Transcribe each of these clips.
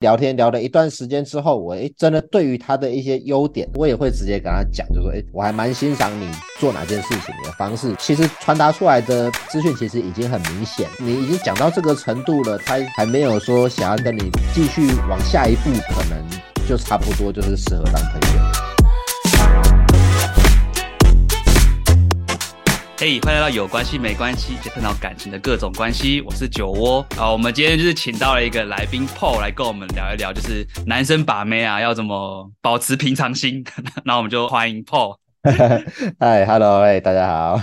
聊天聊了一段时间之后，我诶真的对于他的一些优点，我也会直接跟他讲，就说诶我还蛮欣赏你做哪件事情，的方式，其实传达出来的资讯其实已经很明显，你已经讲到这个程度了，他还没有说想要跟你继续往下一步，可能就差不多就是适合当朋友。嘿，欢迎来到有关系没关系，就探讨感情的各种关系。我是酒窝，好，我们今天就是请到了一个来宾 Paul 来跟我们聊一聊，就是男生把妹啊要怎么保持平常心。那我们就欢迎 Paul。嗨，Hello，哎，大家好。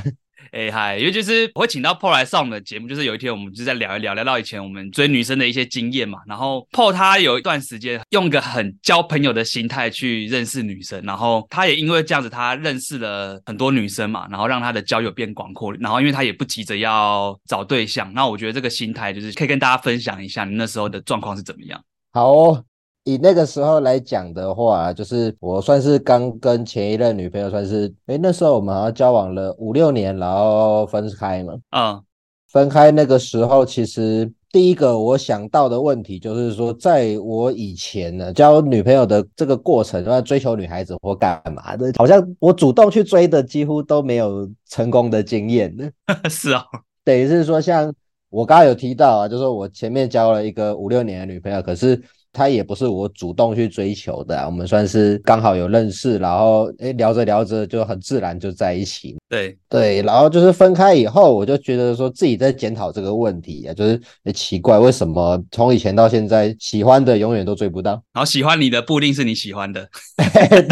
哎嗨，因为就是我会请到 Paul 来上我们的节目，就是有一天我们就在聊一聊，聊到以前我们追女生的一些经验嘛。然后 Paul 他有一段时间用个很交朋友的心态去认识女生，然后他也因为这样子，他认识了很多女生嘛，然后让他的交友变广阔。然后因为他也不急着要找对象，那我觉得这个心态就是可以跟大家分享一下，你那时候的状况是怎么样？好哦。以那个时候来讲的话，就是我算是刚跟前一任女朋友算是，诶，那时候我们好像交往了五六年，然后分开嘛。嗯，分开那个时候，其实第一个我想到的问题就是说，在我以前呢交女朋友的这个过程，要追求女孩子或干嘛的，好像我主动去追的几乎都没有成功的经验呢。是啊，等于是说，像我刚刚有提到啊，就是我前面交了一个五六年的女朋友，可是。他也不是我主动去追求的，啊，我们算是刚好有认识，然后诶聊着聊着就很自然就在一起。对对，然后就是分开以后，我就觉得说自己在检讨这个问题啊，就是奇怪为什么从以前到现在喜欢的永远都追不到，然后喜欢你的不一定是你喜欢的。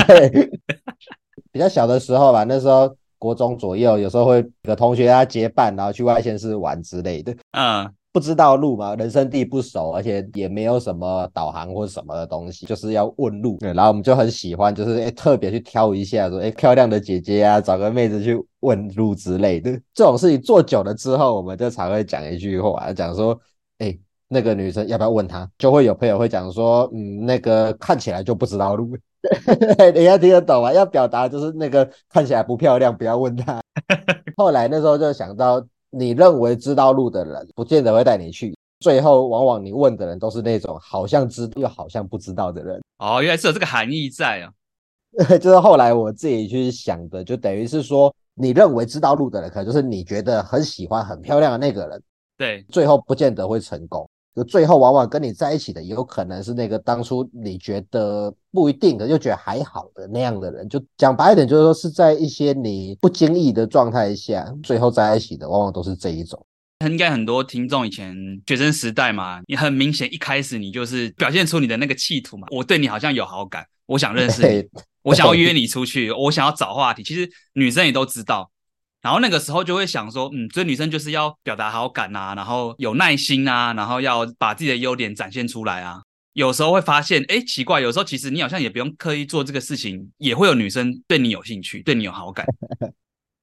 对，比较小的时候吧，那时候国中左右，有时候会有同学啊结伴，然后去外县市玩之类的。嗯。不知道路嘛，人生地不熟，而且也没有什么导航或者什么的东西，就是要问路。对，然后我们就很喜欢，就是诶特别去挑一下，说诶漂亮的姐姐啊，找个妹子去问路之类的。这种事情做久了之后，我们就常会讲一句话，讲说，诶那个女生要不要问她？就会有朋友会讲说，嗯，那个看起来就不知道路。你要听得懂啊？要表达就是那个看起来不漂亮，不要问她。后来那时候就想到。你认为知道路的人，不见得会带你去。最后，往往你问的人都是那种好像知又好像不知道的人。哦，原来是有这个含义在啊。就是后来我自己去想的，就等于是说，你认为知道路的人，可能就是你觉得很喜欢、很漂亮的那个人。对，最后不见得会成功。就最后往往跟你在一起的，也有可能是那个当初你觉得不一定的，又觉得还好的那样的人。就讲白一点，就是说是在一些你不经意的状态下，最后在一起的，往往都是这一种。应该很多听众以前学生时代嘛，你很明显一开始你就是表现出你的那个企图嘛，我对你好像有好感，我想认识你，我想要约你出去，我想要找话题。其实女生也都知道。然后那个时候就会想说，嗯，追女生就是要表达好感啊，然后有耐心啊，然后要把自己的优点展现出来啊。有时候会发现，哎，奇怪，有时候其实你好像也不用刻意做这个事情，也会有女生对你有兴趣，对你有好感。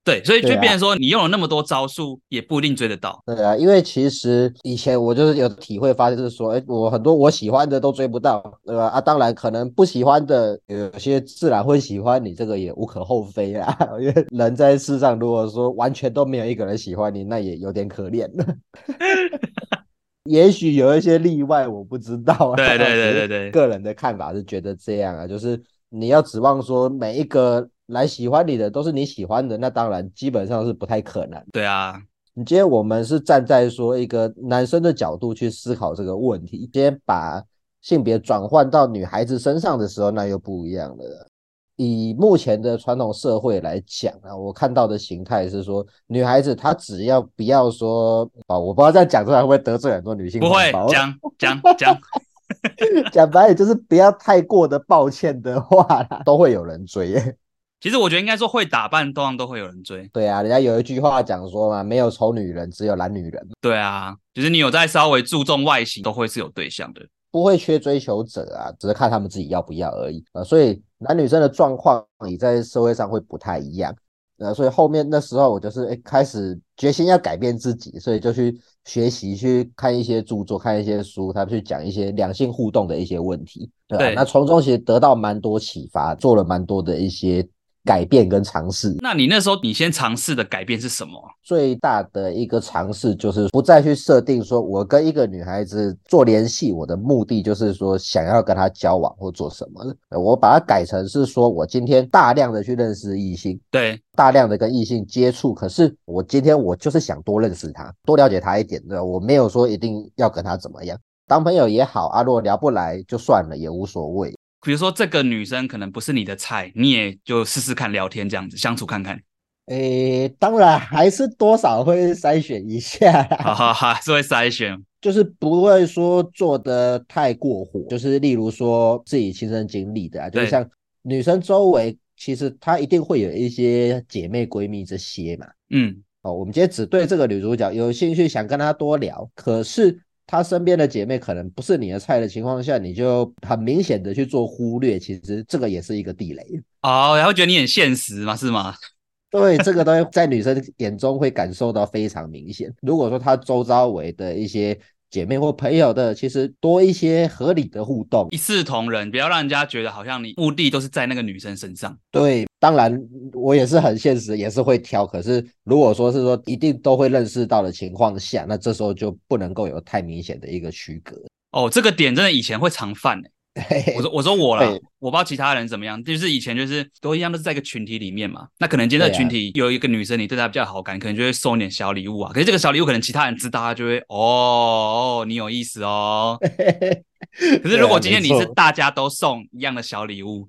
对，所以就变成说，你用了那么多招数，也不一定追得到。对啊，因为其实以前我就是有体会，发现就是说，哎，我很多我喜欢的都追不到，对吧？啊，当然可能不喜欢的，有些自然会喜欢你，这个也无可厚非啊。因为人在世上，如果说完全都没有一个人喜欢你，那也有点可怜了。也许有一些例外，我不知道啊。对对对对对，个人的看法是觉得这样啊，就是你要指望说每一个。来喜欢你的都是你喜欢的，那当然基本上是不太可能。对啊，你今天我们是站在说一个男生的角度去思考这个问题，今天把性别转换到女孩子身上的时候，那又不一样了。以目前的传统社会来讲啊，我看到的形态是说，女孩子她只要不要说哦，我不知道这样讲出来会不会得罪很多女性。不会，讲讲讲，讲白了就是不要太过的抱歉的话啦，都会有人追耶。其实我觉得应该说，会打扮，通常都会有人追。对啊，人家有一句话讲说嘛，没有丑女人，只有懒女人。对啊，就是你有在稍微注重外形，都会是有对象的，不会缺追求者啊，只是看他们自己要不要而已啊。所以男女生的状况，你在社会上会不太一样。呃，所以后面那时候我就是诶开始决心要改变自己，所以就去学习，去看一些著作，看一些书，他去讲一些两性互动的一些问题。对啊，对，那从中其实得到蛮多启发，做了蛮多的一些。改变跟尝试。那你那时候你先尝试的改变是什么？最大的一个尝试就是不再去设定说，我跟一个女孩子做联系，我的目的就是说想要跟她交往或做什么。我把它改成是说我今天大量的去认识异性，对，大量的跟异性接触。可是我今天我就是想多认识她，多了解她一点，对吧？我没有说一定要跟她怎么样，当朋友也好啊，如果聊不来就算了，也无所谓。比如说这个女生可能不是你的菜，你也就试试看聊天这样子相处看看。诶，当然还是多少会筛选一下，哈哈哈，是会筛选，就是不会说做的太过火，就是例如说自己亲身经历的啊，就像女生周围其实她一定会有一些姐妹闺蜜这些嘛，嗯，哦，我们今天只对这个女主角有兴趣，想跟她多聊，可是。他身边的姐妹可能不是你的菜的情况下，你就很明显的去做忽略，其实这个也是一个地雷哦。然后觉得你很现实嘛，是吗？对，这个东西在女生眼中会感受到非常明显。如果说她周遭围的一些。姐妹或朋友的，其实多一些合理的互动，一视同仁，不要让人家觉得好像你目的都是在那个女生身上。对，当然我也是很现实，也是会挑。可是如果说是说一定都会认识到的情况下，那这时候就不能够有太明显的一个区隔。哦，这个点真的以前会常犯欸 我说我说我啦，我不知道其他人怎么样，就是以前就是都一样，都是在一个群体里面嘛。那可能今天的群体有一个女生，你对她比较好感，可能就会送点小礼物啊。可是这个小礼物可能其他人知道，他就会哦哦，你有意思哦。可是如果今天你是大家都送一样的小礼物，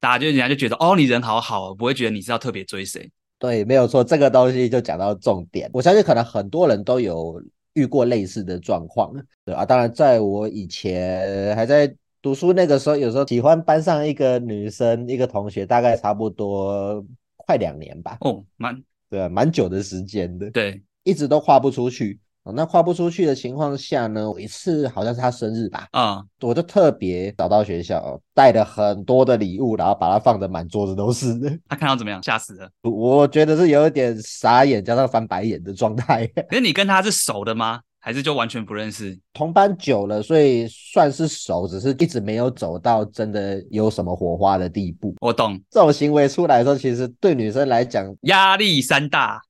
大家就人家就觉得哦，你人好好，不会觉得你是要特别追谁。对，没有错，这个东西就讲到重点。我相信可能很多人都有遇过类似的状况，对啊。当然，在我以前还在。读书那个时候，有时候喜欢班上一个女生，一个同学，大概差不多快两年吧。哦，蛮对啊，蛮久的时间的。对，一直都跨不出去。哦，那跨不出去的情况下呢，有一次好像是她生日吧。啊、嗯，我就特别找到学校，带了很多的礼物，然后把它放的满桌子都是。他看到怎么样？吓死了。我觉得是有一点傻眼，加上翻白眼的状态。可是你跟他是熟的吗？还是就完全不认识？同班久了，所以算是熟，只是一直没有走到真的有什么火花的地步。我懂，这种行为出来的时候，其实对女生来讲压力山大。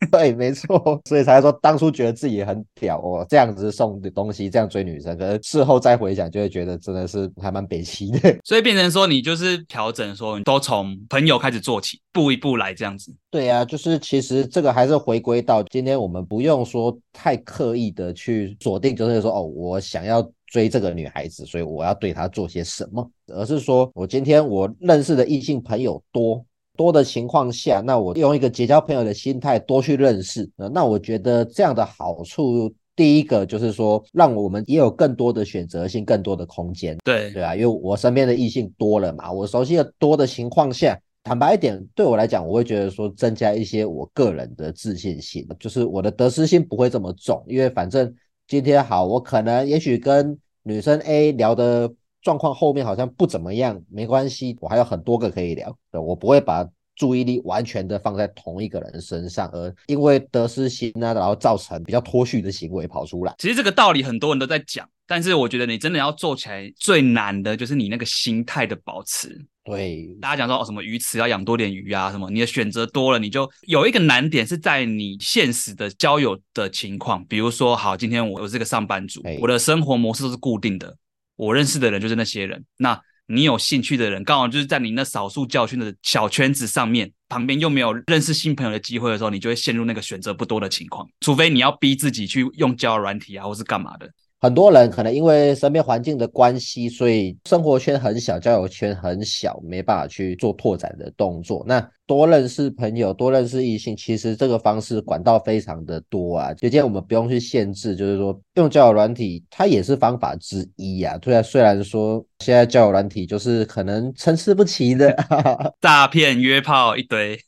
对，没错，所以才说当初觉得自己很屌哦，这样子送的东西，这样追女生，可是事后再回想，就会觉得真的是还蛮悲戚的。所以变成说，你就是调整说，你都从朋友开始做起，步一步来这样子。对呀、啊，就是其实这个还是回归到今天，我们不用说太刻意的去锁定，就是说哦，我想要追这个女孩子，所以我要对她做些什么，而是说我今天我认识的异性朋友多。多的情况下，那我用一个结交朋友的心态多去认识，那我觉得这样的好处，第一个就是说，让我们也有更多的选择性，更多的空间。对对啊，因为我身边的异性多了嘛，我熟悉的多的情况下，坦白一点，对我来讲，我会觉得说增加一些我个人的自信心，就是我的得失心不会这么重，因为反正今天好，我可能也许跟女生 A 聊的。状况后面好像不怎么样，没关系，我还有很多个可以聊。对，我不会把注意力完全的放在同一个人身上，而因为得失心啊，然后造成比较脱序的行为跑出来。其实这个道理很多人都在讲，但是我觉得你真的要做起来最难的就是你那个心态的保持。对，大家讲说哦，什么鱼池要养多点鱼啊，什么你的选择多了，你就有一个难点是在你现实的交友的情况，比如说，好，今天我我是个上班族，我的生活模式都是固定的。我认识的人就是那些人，那你有兴趣的人，刚好就是在你那少数教训的小圈子上面，旁边又没有认识新朋友的机会的时候，你就会陷入那个选择不多的情况，除非你要逼自己去用交友软体啊，或是干嘛的。很多人可能因为身边环境的关系，所以生活圈很小，交友圈很小，没办法去做拓展的动作。那多认识朋友，多认识异性，其实这个方式管道非常的多啊。就今天我们不用去限制，就是说用交友软体，它也是方法之一啊。虽然，虽然说现在交友软体就是可能参差不齐的，诈骗约炮一堆。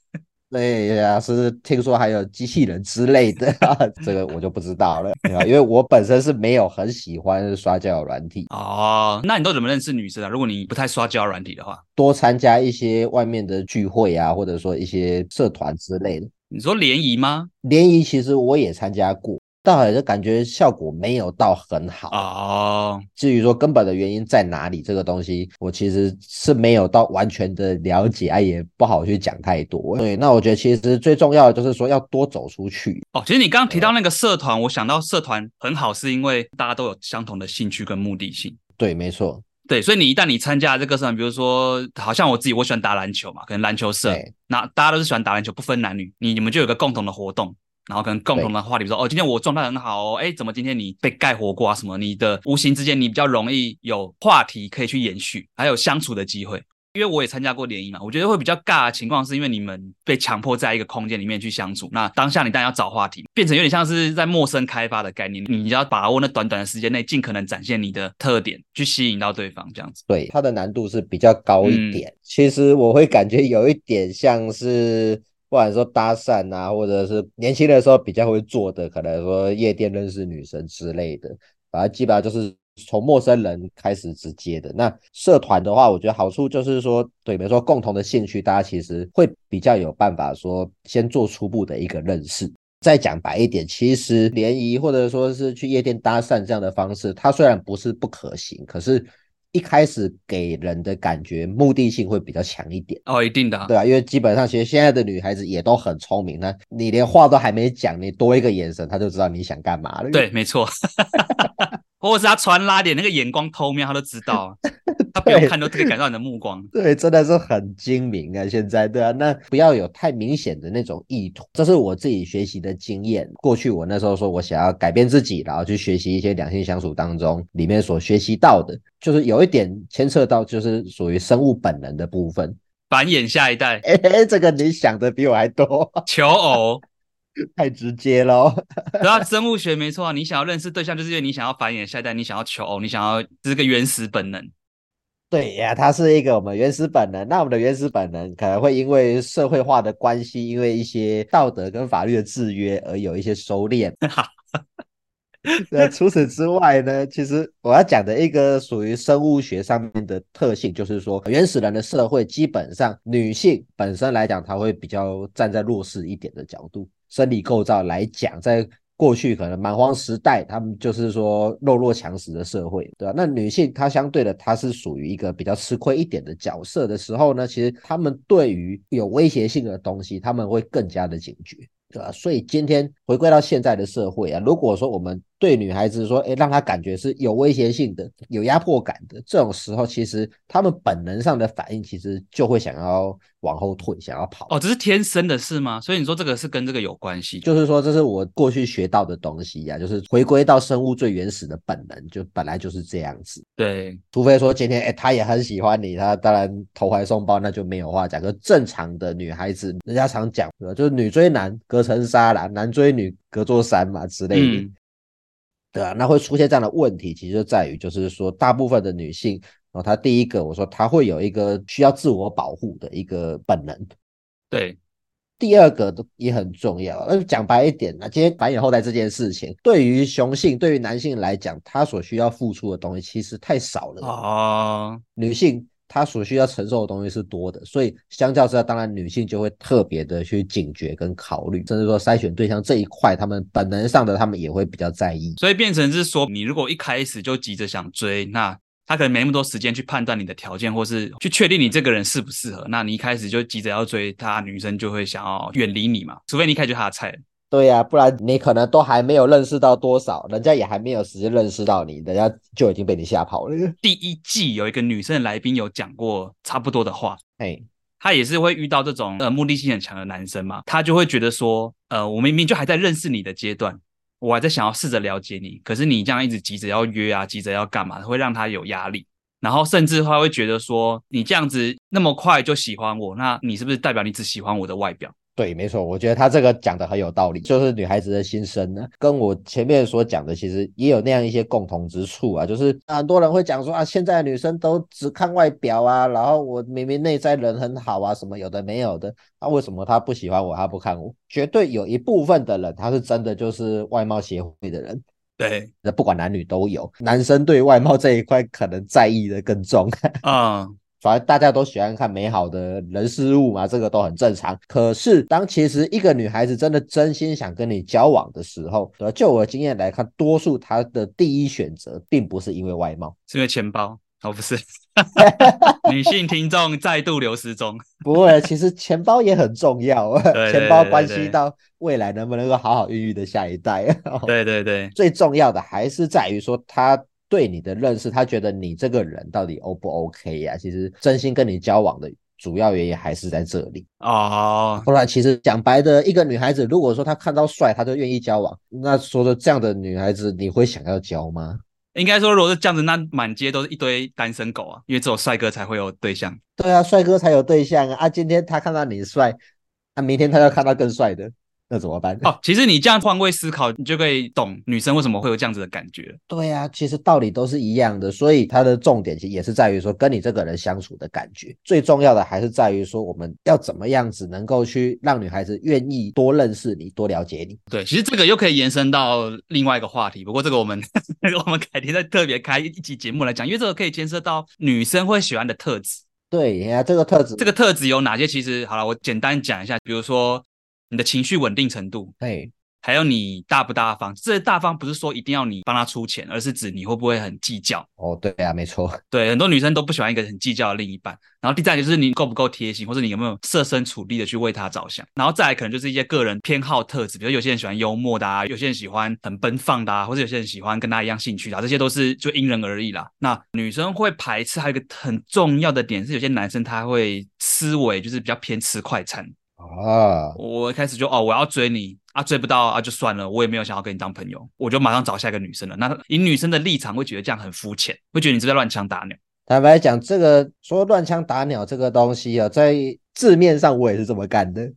对呀，是听说还有机器人之类的，这个我就不知道了，因为我本身是没有很喜欢刷交友软体。哦，那你都怎么认识女生啊？如果你不太刷交友软体的话，多参加一些外面的聚会啊，或者说一些社团之类的。你说联谊吗？联谊其实我也参加过。但就感觉效果没有到很好哦。至于说根本的原因在哪里，这个东西我其实是没有到完全的了解，啊，也不好去讲太多。对，那我觉得其实最重要的就是说要多走出去。哦，其实你刚刚提到那个社团，我想到社团很好，是因为大家都有相同的兴趣跟目的性。对，没错。对，所以你一旦你参加这个社团，比如说，好像我自己我喜欢打篮球嘛，可能篮球社，那大家都是喜欢打篮球，不分男女，你你们就有个共同的活动。然后可能共同的话题，比如说哦，今天我状态很好哦，哎，怎么今天你被盖火锅啊？什么？你的无形之间你比较容易有话题可以去延续，还有相处的机会。因为我也参加过联谊嘛，我觉得会比较尬的情况是因为你们被强迫在一个空间里面去相处，那当下你当然要找话题，变成有点像是在陌生开发的概念，你要把握那短短的时间内尽可能展现你的特点，去吸引到对方这样子。对，它的难度是比较高一点。嗯，其实我会感觉有一点像是。不管说搭讪啊，或者是年轻的时候比较会做的，可能说夜店认识女生之类的，反正基本上就是从陌生人开始直接的。那社团的话，我觉得好处就是说，对，比如说共同的兴趣，大家其实会比较有办法说先做初步的一个认识。再讲白一点，其实联谊或者说是去夜店搭讪这样的方式，它虽然不是不可行，可是。一开始给人的感觉目的性会比较强一点哦，一定的，啊，对啊，因为基本上其实现在的女孩子也都很聪明，那你连话都还没讲，你多一个眼神，她就知道你想干嘛了。对，没错。或者是他穿拉点那个眼光偷瞄，他都知道，他不用看都可以感到你的目光。对，真的是很精明啊！现在对啊，那不要有太明显的那种意图，这是我自己学习的经验。过去我那时候说我想要改变自己，然后去学习一些两性相处当中里面所学习到的，就是有一点牵涉到就是属于生物本能的部分，繁衍下一代。哎、欸，这个你想的比我还多，求偶。太直接了，对啊，生物学没错啊。你想要认识对象，就是因为你想要繁衍下一代，你想要求偶，你想要这是个原始本能。对呀，它是一个我们原始本能。那我们的原始本能可能会因为社会化的关系，因为一些道德跟法律的制约而有一些收敛。那除此之外呢，其实我要讲的一个属于生物学上面的特性，就是说原始人的社会基本上女性本身来讲，她会比较站在弱势一点的角度。生理构造来讲，在过去可能蛮荒时代，他们就是说弱肉强食的社会，对吧？那女性她相对的，她是属于一个比较吃亏一点的角色的时候呢，其实他们对于有威胁性的东西，他们会更加的警觉，对吧？所以今天回归到现在的社会啊，如果说我们对女孩子说，诶，让她感觉是有威胁性的、有压迫感的，这种时候，其实他们本能上的反应，其实就会想要往后退，想要跑。哦，这是天生的事吗？所以你说这个是跟这个有关系？就是说，这是我过去学到的东西呀、啊，就是回归到生物最原始的本能，就本来就是这样子。对，除非说今天，诶，他也很喜欢你，他当然投怀送抱，那就没有话讲。可正常的女孩子，人家常讲，就是女追男隔层纱啦，男追女隔座山嘛之类的。嗯对啊，那会出现这样的问题，其实就在于，就是说，大部分的女性，然后她第一个，我说她会有一个需要自我保护的一个本能。对，第二个也很重要。那讲白一点，那今天繁衍后代这件事情，对于雄性，对于男性来讲，他所需要付出的东西其实太少了啊，女性。他所需要承受的东西是多的，所以相较之下，当然女性就会特别的去警觉跟考虑，甚至说筛选对象这一块，他们本能上的他们也会比较在意。所以变成是说，你如果一开始就急着想追，那他可能没那么多时间去判断你的条件，或是去确定你这个人适不适合。那你一开始就急着要追他，女生就会想要远离你嘛，除非你一开始就他的菜。对呀、啊，不然你可能都还没有认识到多少，人家也还没有时间认识到你，人家就已经被你吓跑了。第一季有一个女生的来宾有讲过差不多的话，哎，她也是会遇到这种呃目的性很强的男生嘛，她就会觉得说，呃，我明明就还在认识你的阶段，我还在想要试着了解你，可是你这样一直急着要约啊，急着要干嘛，会让他有压力，然后甚至他会觉得说，你这样子那么快就喜欢我，那你是不是代表你只喜欢我的外表？对，没错，我觉得他这个讲的很有道理，就是女孩子的心声呢，跟我前面所讲的其实也有那样一些共同之处啊，就是很多人会讲说啊，现在女生都只看外表啊，然后我明明内在人很好啊，什么有的没有的，那、啊、为什么他不喜欢我，他不看我？绝对有一部分的人，他是真的就是外貌协会的人，对，那不管男女都有，男生对外貌这一块可能在意的更重 啊。嗯反正大家都喜欢看美好的人事物嘛，这个都很正常。可是当其实一个女孩子真的真心想跟你交往的时候，就我的经验来看，多数她的第一选择并不是因为外貌，是因为钱包。哦，不是，女性听众再度流失中。不会，其实钱包也很重要，钱包关系到未来能不能够好好孕育的下一代。对对对，最重要的还是在于说他对你的认识，他觉得你这个人到底 O 不 OK 呀？其实真心跟你交往的主要原因还是在这里哦。不然，其实讲白的，一个女孩子如果说她看到帅，她就愿意交往，那说的这样的女孩子，你会想要交吗？应该说，如果是这样子，那满街都是一堆单身狗啊，因为只有帅哥才会有对象。对啊，帅哥才有对象啊！啊，今天他看到你帅，啊，明天他要看到更帅的。那怎么办？哦，其实你这样换位思考，你就可以懂女生为什么会有这样子的感觉。对呀、啊，其实道理都是一样的，所以它的重点其实也是在于说，跟你这个人相处的感觉。最重要的还是在于说，我们要怎么样子能够去让女孩子愿意多认识你，多了解你。对，其实这个又可以延伸到另外一个话题，不过这个我们 我们改天再特别开一集节目来讲，因为这个可以牵涉到女生会喜欢的特质。对呀，这个特质，这个特质有哪些？其实好了，我简单讲一下，比如说。你的情绪稳定程度，对，还有你大不大方？这大方不是说一定要你帮他出钱，而是指你会不会很计较。哦，对啊，没错，对，很多女生都不喜欢一个很计较的另一半。然后第三就是你够不够贴心，或者你有没有设身处地的去为他着想。然后再来可能就是一些个人偏好特质，比如有些人喜欢幽默的啊，有些人喜欢很奔放的啊，或者有些人喜欢跟他一样兴趣的啊，这些都是就因人而异啦。那女生会排斥，还有一个很重要的点是，有些男生他会思维就是比较偏吃快餐。啊！我一开始就哦，我要追你啊，追不到啊，就算了，我也没有想要跟你当朋友，我就马上找下一个女生了。那以女生的立场，会觉得这样很肤浅，会觉得你是在乱枪打鸟。坦白讲，这个说乱枪打鸟这个东西啊，在字面上我也是这么干的。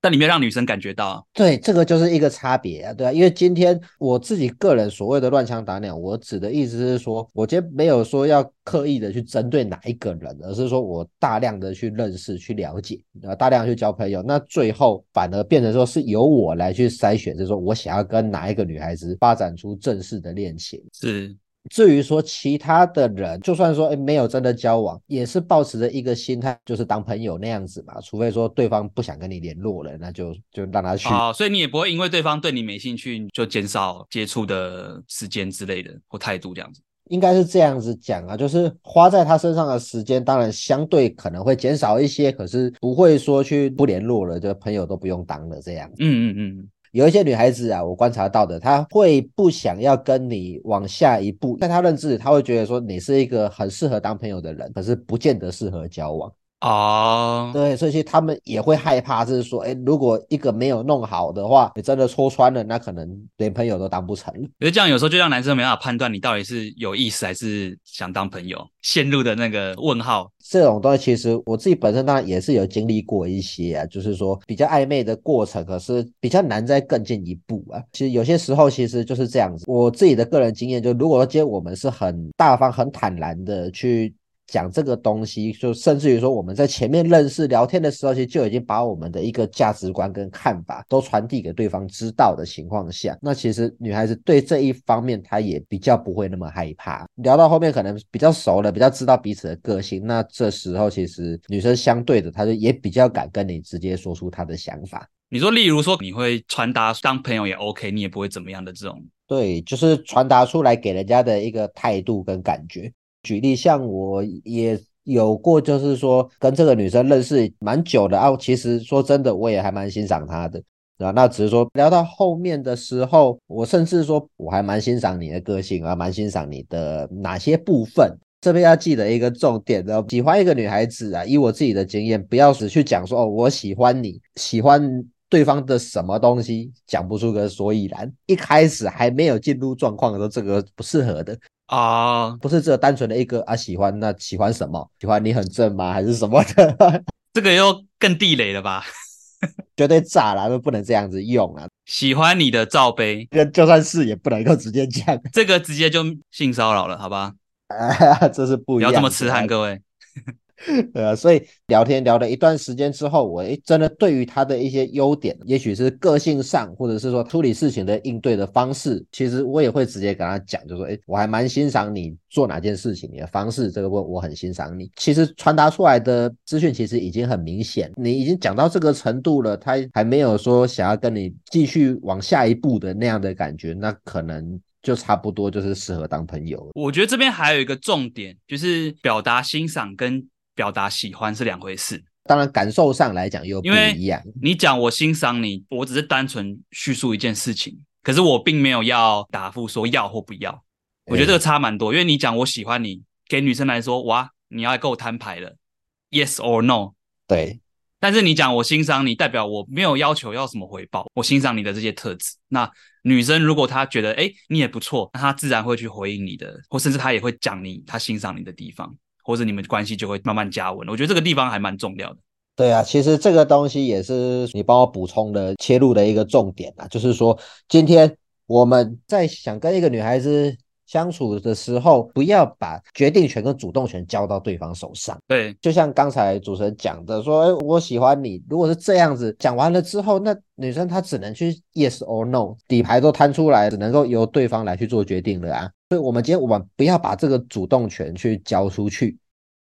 但你没有让女生感觉到，对，这个就是一个差别啊，对啊，因为今天我自己个人所谓的乱枪打鸟，我指的意思是说，我今天没有说要刻意的去针对哪一个人，而是说我大量的去认识、去了解，啊，大量去交朋友，那最后反而变成说是由我来去筛选，就是说我想要跟哪一个女孩子发展出正式的恋情，是。至于说其他的人，就算说诶没有真的交往，也是抱持着一个心态，就是当朋友那样子嘛。除非说对方不想跟你联络了，那就就让他去。好，所以你也不会因为对方对你没兴趣，就减少接触的时间之类的或态度这样子。应该是这样子讲啊，就是花在他身上的时间，当然相对可能会减少一些，可是不会说去不联络了，就朋友都不用当了这样。嗯嗯嗯。有一些女孩子啊，我观察到的，她会不想要跟你往下一步，在她认知，她会觉得说你是一个很适合当朋友的人，可是不见得适合交往。啊，oh. 对，所以其实他们也会害怕，就是说，哎，如果一个没有弄好的话，你真的戳穿了，那可能连朋友都当不成。因为这样有时候就让男生没办法判断你到底是有意思还是想当朋友，陷入的那个问号。这种东西其实我自己本身当然也是有经历过一些啊，就是说比较暧昧的过程，可是比较难再更进一步啊。其实有些时候其实就是这样子。我自己的个人经验就，如果说今天我们是很大方、很坦然的去。讲这个东西，就甚至于说我们在前面认识聊天的时候，其实就已经把我们的一个价值观跟看法都传递给对方知道的情况下，那其实女孩子对这一方面她也比较不会那么害怕。聊到后面可能比较熟了，比较知道彼此的个性，那这时候其实女生相对的，她就也比较敢跟你直接说出她的想法。你说，例如说你会传达当朋友也 OK，你也不会怎么样的这种。对，就是传达出来给人家的一个态度跟感觉。举例，像我也有过，就是说跟这个女生认识蛮久的啊。其实说真的，我也还蛮欣赏她的，对吧？那只是说聊到后面的时候，我甚至说我还蛮欣赏你的个性啊，蛮欣赏你的哪些部分。这边要记得一个重点的，喜欢一个女孩子啊，以我自己的经验，不要只去讲说哦，我喜欢你，喜欢对方的什么东西，讲不出个所以然。一开始还没有进入状况的时候，这个不适合的。啊，uh, 不是只有单纯的一个啊喜欢，那喜欢什么？喜欢你很正吗？还是什么的？这个又更地雷了吧？绝对炸了，都不能这样子用啊！喜欢你的罩杯，就算是也不能够直接讲，这个直接就性骚扰了，好吧？啊，这是不一样，不要这么痴汉，各位。呃，所以聊天聊了一段时间之后，我诶真的对于他的一些优点，也许是个性上，或者是说处理事情的应对的方式，其实我也会直接跟他讲，就说，诶，我还蛮欣赏你做哪件事情，你的方式，这个我我很欣赏你。其实传达出来的资讯其实已经很明显，你已经讲到这个程度了，他还没有说想要跟你继续往下一步的那样的感觉，那可能。就差不多就是适合当朋友。我觉得这边还有一个重点，就是表达欣赏跟表达喜欢是两回事。当然感受上来讲又不一样。你讲我欣赏你，我只是单纯叙述一件事情，可是我并没有要答复说要或不要。我觉得这个差蛮多，因为你讲我喜欢你，给女生来说，哇，你要跟我摊牌了，yes or no？对。但是你讲我欣赏你，代表我没有要求要什么回报，我欣赏你的这些特质。那女生如果她觉得诶你也不错，那她自然会去回应你的，或甚至她也会讲你她欣赏你的地方，或者你们关系就会慢慢加温。我觉得这个地方还蛮重要的。对啊，其实这个东西也是你帮我补充的切入的一个重点啊，就是说今天我们在想跟一个女孩子。相处的时候，不要把决定权跟主动权交到对方手上。对，就像刚才主持人讲的，说，哎，我喜欢你。如果是这样子讲完了之后，那女生她只能去 yes or no，底牌都摊出来，只能够由对方来去做决定了啊。所以，我们今天我们不要把这个主动权去交出去。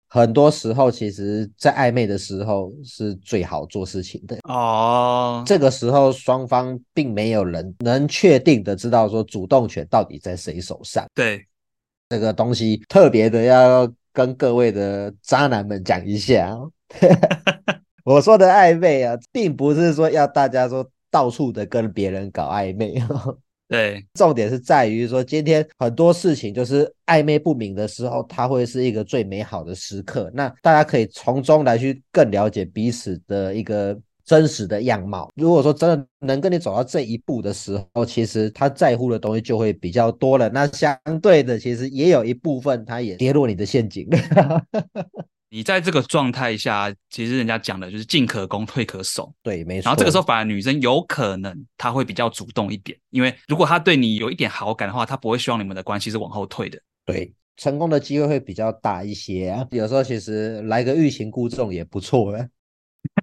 很多时候，其实，在暧昧的时候是最好做事情的哦。这个时候，双方并没有人能确定的知道说主动权到底在谁手上。对，这个东西特别的要跟各位的渣男们讲一下。我说的暧昧啊，并不是说要大家说到处的跟别人搞暧昧。对，重点是在于说，今天很多事情就是暧昧不明的时候，它会是一个最美好的时刻。那大家可以从中来去更了解彼此的一个真实的样貌。如果说真的能跟你走到这一步的时候，其实他在乎的东西就会比较多了。那相对的，其实也有一部分他也跌落你的陷阱。你在这个状态下，其实人家讲的就是进可攻，退可守。对，没错。然后这个时候，反而女生有可能她会比较主动一点，因为如果她对你有一点好感的话，她不会希望你们的关系是往后退的。对，成功的机会会比较大一些啊。有时候其实来个欲擒故纵也不错啊。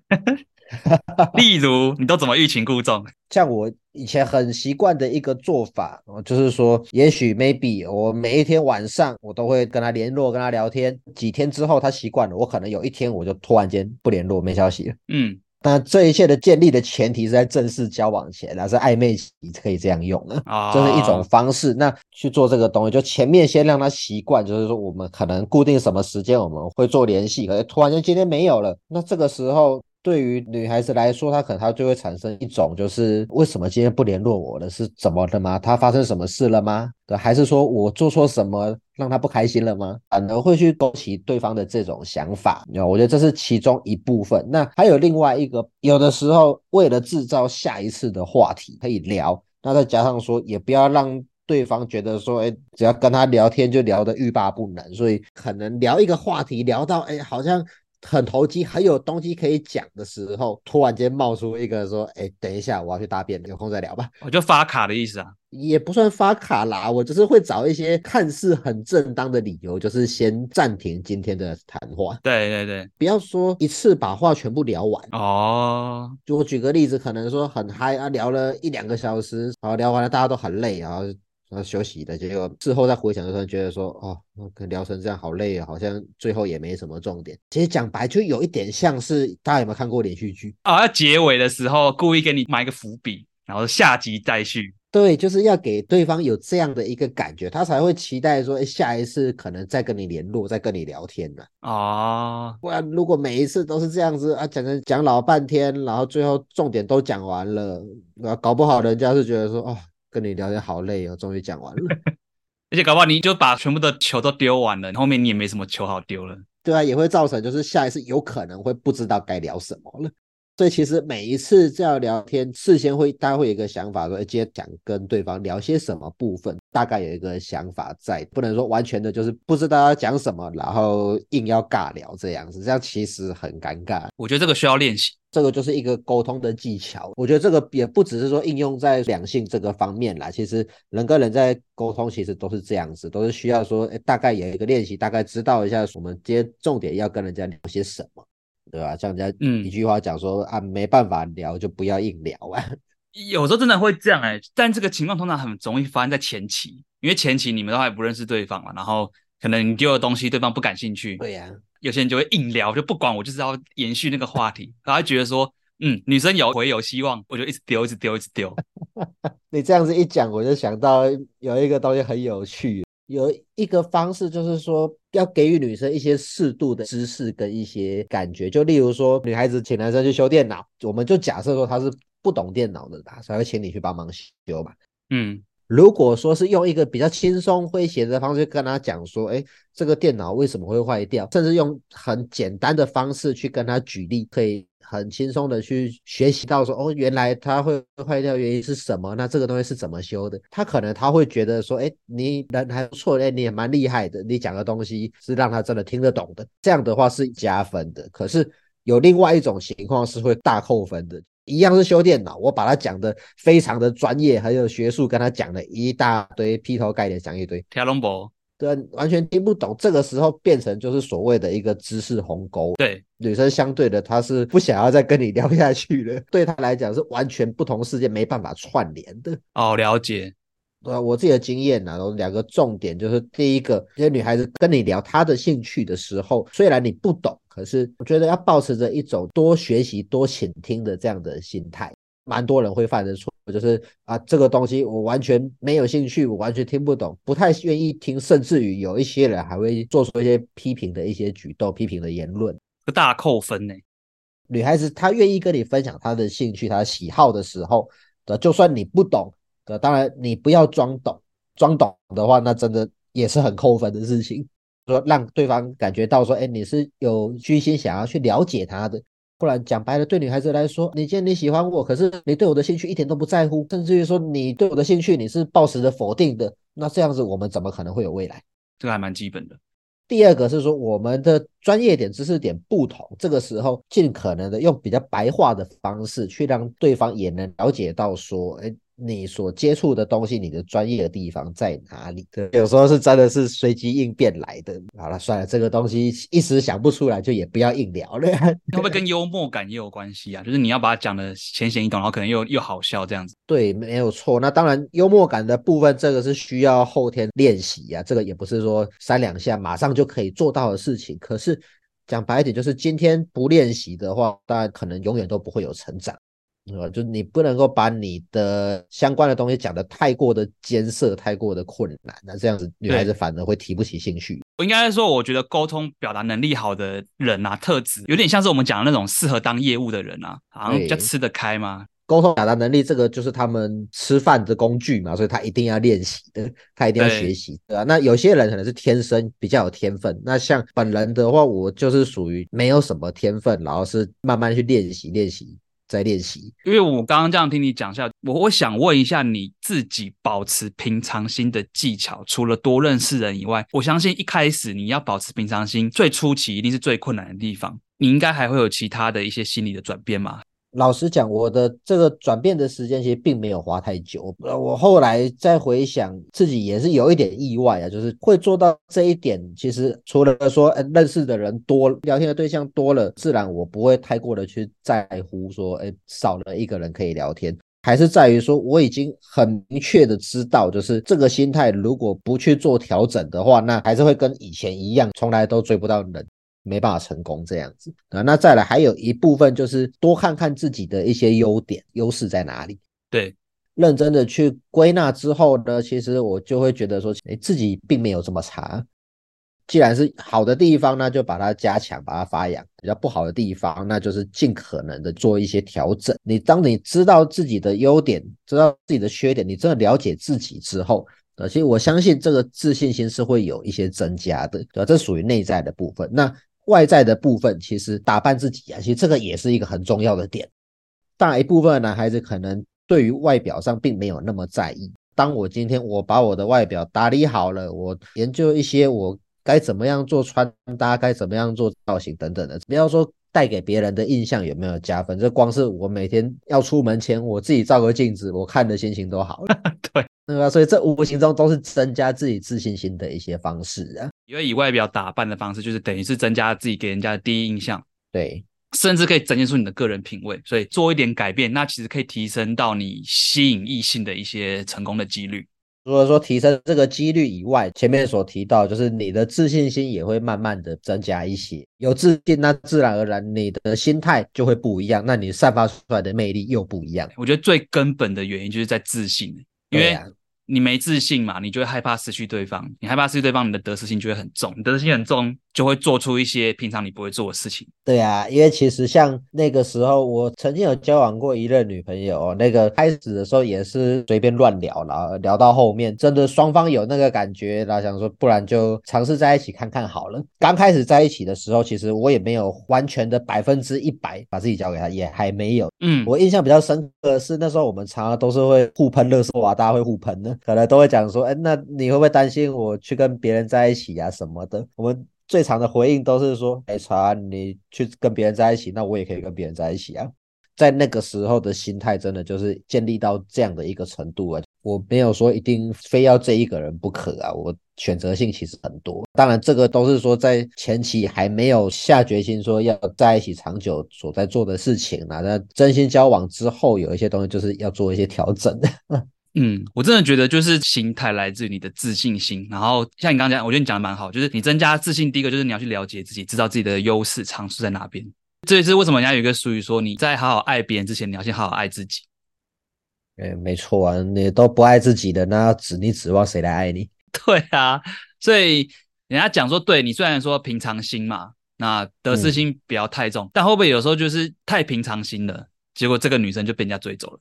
例如，你都怎么欲擒故纵？像我以前很习惯的一个做法，就是说，也许 maybe 我每一天晚上我都会跟他联络，跟他聊天。几天之后他习惯了，我可能有一天我就突然间不联络，没消息了。嗯，那这一切的建立的前提是在正式交往前，那是暧昧期可以这样用的，这、哦、是一种方式。那去做这个东西，就前面先让他习惯，就是说我们可能固定什么时间我们会做联系，可是突然间今天没有了，那这个时候。对于女孩子来说，她可能她就会产生一种，就是为什么今天不联络我了？是怎么的吗？她发生什么事了吗？对，还是说我做错什么让她不开心了吗？反而会去勾起对方的这种想法。我觉得这是其中一部分。那还有另外一个，有的时候为了制造下一次的话题可以聊，那再加上说，也不要让对方觉得说，哎，只要跟他聊天就聊得欲罢不能，所以可能聊一个话题聊到，哎，好像。很投机，很有东西可以讲的时候，突然间冒出一个说：“哎，等一下，我要去大便，有空再聊吧。”我就发卡的意思啊，也不算发卡啦，我就是会找一些看似很正当的理由，就是先暂停今天的谈话。对对对，不要说一次把话全部聊完哦。就我举个例子，可能说很嗨啊，聊了一两个小时，好聊完了，大家都很累啊。然后休息的结果，事后再回想的时候，觉得说，哦，聊成这样好累啊，好像最后也没什么重点。其实讲白，就有一点像是大家有没有看过连续剧啊？要结尾的时候故意给你埋个伏笔，然后下集再续。对，就是要给对方有这样的一个感觉，他才会期待说，哎，下一次可能再跟你联络，再跟你聊天呢。啊，不然如果每一次都是这样子啊，讲讲老半天，然后最后重点都讲完了，搞不好人家是觉得说，哦。跟你聊天好累哦，终于讲完了。而且搞不好你就把全部的球都丢完了，后面你也没什么球好丢了。对啊，也会造成就是下一次有可能会不知道该聊什么了。所以其实每一次这样聊天，事先会大家会有一个想法说，说今天想跟对方聊些什么部分，大概有一个想法在，不能说完全的就是不知道要讲什么，然后硬要尬聊这样子，这样其实很尴尬。我觉得这个需要练习。这个就是一个沟通的技巧。我觉得这个也不只是说应用在两性这个方面啦，其实人跟人在沟通其实都是这样子，都是需要说，哎，大概有一个练习，大概知道一下我们今天重点要跟人家聊些什么，对吧？像人家一句话讲说、嗯、啊，没办法聊就不要硬聊啊。有时候真的会这样哎、欸，但这个情况通常很容易发生在前期，因为前期你们都还不认识对方嘛，然后可能你丢的东西对方不感兴趣，对呀、啊，有些人就会硬聊，就不管我就是要延续那个话题，然后觉得说，嗯，女生有回有希望，我就一直丢，一直丢，一直丢。你这样子一讲，我就想到有一个东西很有趣，有一个方式就是说要给予女生一些适度的知识跟一些感觉，就例如说女孩子请男生去修电脑，我们就假设说他是。不懂电脑的，才会请你去帮忙修嘛。嗯，如果说是用一个比较轻松诙谐的方式跟他讲说，哎，这个电脑为什么会坏掉，甚至用很简单的方式去跟他举例，可以很轻松的去学习到说，哦，原来它会坏掉原因是什么？那这个东西是怎么修的？他可能他会觉得说，哎，你人还不错，哎，你也蛮厉害的，你讲的东西是让他真的听得懂的，这样的话是加分的。可是有另外一种情况是会大扣分的。一样是修电脑，我把它讲的非常的专业，还有学术，跟他讲了一大堆，劈头盖脸讲一堆，听龙博，对，完全听不懂。这个时候变成就是所谓的一个知识鸿沟。对，女生相对的，她是不想要再跟你聊下去了，对她来讲是完全不同世界，没办法串联的。哦，了解。对，我自己的经验呢，有两个重点，就是第一个，因为女孩子跟你聊她的兴趣的时候，虽然你不懂，可是我觉得要保持着一种多学习、多倾听的这样的心态。蛮多人会犯的错，就是啊，这个东西我完全没有兴趣，我完全听不懂，不太愿意听，甚至于有一些人还会做出一些批评的一些举动、批评的言论，大扣分呢。女孩子她愿意跟你分享她的兴趣、她的喜好的时候，就算你不懂。当然，你不要装懂，装懂的话，那真的也是很扣分的事情。说让对方感觉到说，哎，你是有居心想要去了解他的。不然讲白了，对女孩子来说，你既然你喜欢我，可是你对我的兴趣一点都不在乎，甚至于说你对我的兴趣你是抱持着否定的，那这样子我们怎么可能会有未来？这个还蛮基本的。第二个是说，我们的专业点、知识点不同，这个时候尽可能的用比较白话的方式去让对方也能了解到说，哎。你所接触的东西，你的专业的地方在哪里？对，有时候是真的是随机应变来的。好了，算了，这个东西一时想不出来，就也不要硬聊了。会不会跟幽默感也有关系啊？就是你要把它讲的浅显易懂，然后可能又又好笑这样子。对，没有错。那当然，幽默感的部分，这个是需要后天练习啊。这个也不是说三两下马上就可以做到的事情。可是讲白一点，就是今天不练习的话，当然可能永远都不会有成长。呃，就你不能够把你的相关的东西讲得太过的艰涩，太过的困难，那这样子女孩子反而会提不起兴趣。我应该说，我觉得沟通表达能力好的人啊，特质有点像是我们讲的那种适合当业务的人啊，好像比较吃得开嘛。沟通表达能力这个就是他们吃饭的工具嘛，所以他一定要练习的，他一定要学习，对吧？那有些人可能是天生比较有天分，那像本人的话，我就是属于没有什么天分，然后是慢慢去练习练习。在练习，因为我刚刚这样听你讲下，我我想问一下你自己保持平常心的技巧，除了多认识人以外，我相信一开始你要保持平常心，最初期一定是最困难的地方，你应该还会有其他的一些心理的转变吗？老实讲，我的这个转变的时间其实并没有花太久。我后来再回想，自己也是有一点意外啊，就是会做到这一点。其实除了说，呃，认识的人多，聊天的对象多了，自然我不会太过的去在乎说，哎，少了一个人可以聊天，还是在于说，我已经很明确的知道，就是这个心态如果不去做调整的话，那还是会跟以前一样，从来都追不到人。没办法成功这样子啊，那再来还有一部分就是多看看自己的一些优点、优势在哪里。对，认真的去归纳之后呢，其实我就会觉得说，哎，自己并没有这么差。既然是好的地方，那就把它加强，把它发扬；比较不好的地方，那就是尽可能的做一些调整。你当你知道自己的优点，知道自己的缺点，你真的了解自己之后，呃，其实我相信这个自信心是会有一些增加的，对吧？这属于内在的部分。那外在的部分，其实打扮自己啊，其实这个也是一个很重要的点。大一部分男孩子可能对于外表上并没有那么在意。当我今天我把我的外表打理好了，我研究一些我该怎么样做穿搭，该怎么样做造型等等的，不要说带给别人的印象有没有加分？这光是我每天要出门前，我自己照个镜子，我看的心情都好了。对，对吧？所以这无形中都是增加自己自信心的一些方式啊。因为以外表打扮的方式，就是等于是增加自己给人家的第一印象。对，甚至可以展现出你的个人品味。所以做一点改变，那其实可以提升到你吸引异性的一些成功的几率。如果说提升这个几率以外，前面所提到就是你的自信心也会慢慢的增加一些。有自信，那自然而然你的心态就会不一样，那你散发出来的魅力又不一样。我觉得最根本的原因就是在自信，因为。你没自信嘛，你就会害怕失去对方。你害怕失去对方，你的得失心就会很重。你得失心很重，就会做出一些平常你不会做的事情。对啊，因为其实像那个时候，我曾经有交往过一任女朋友，那个开始的时候也是随便乱聊，然后聊到后面，真的双方有那个感觉，然后想说，不然就尝试在一起看看好了。刚开始在一起的时候，其实我也没有完全的百分之一百把自己交给他，也还没有。嗯，我印象比较深刻的是那时候我们常常都是会互喷热搜啊，大家会互喷的。可能都会讲说，哎，那你会不会担心我去跟别人在一起呀、啊、什么的？我们最长的回应都是说，哎，查你去跟别人在一起，那我也可以跟别人在一起啊。在那个时候的心态，真的就是建立到这样的一个程度啊。我没有说一定非要这一个人不可啊，我选择性其实很多。当然，这个都是说在前期还没有下决心说要在一起长久所在做的事情啊。那真心交往之后，有一些东西就是要做一些调整。嗯，我真的觉得就是心态来自于你的自信心。然后像你刚刚讲，我觉得你讲的蛮好，就是你增加自信，第一个就是你要去了解自己，知道自己的优势长处在哪边。这也是为什么人家有一个俗语说，你在好好爱别人之前，你要先好好爱自己。哎，没错啊，你都不爱自己的，那指你指望谁来爱你？对啊，所以人家讲说，对你虽然说平常心嘛，那得失心不要太重，嗯，但会不会有时候就是太平常心了，结果这个女生就被人家追走了？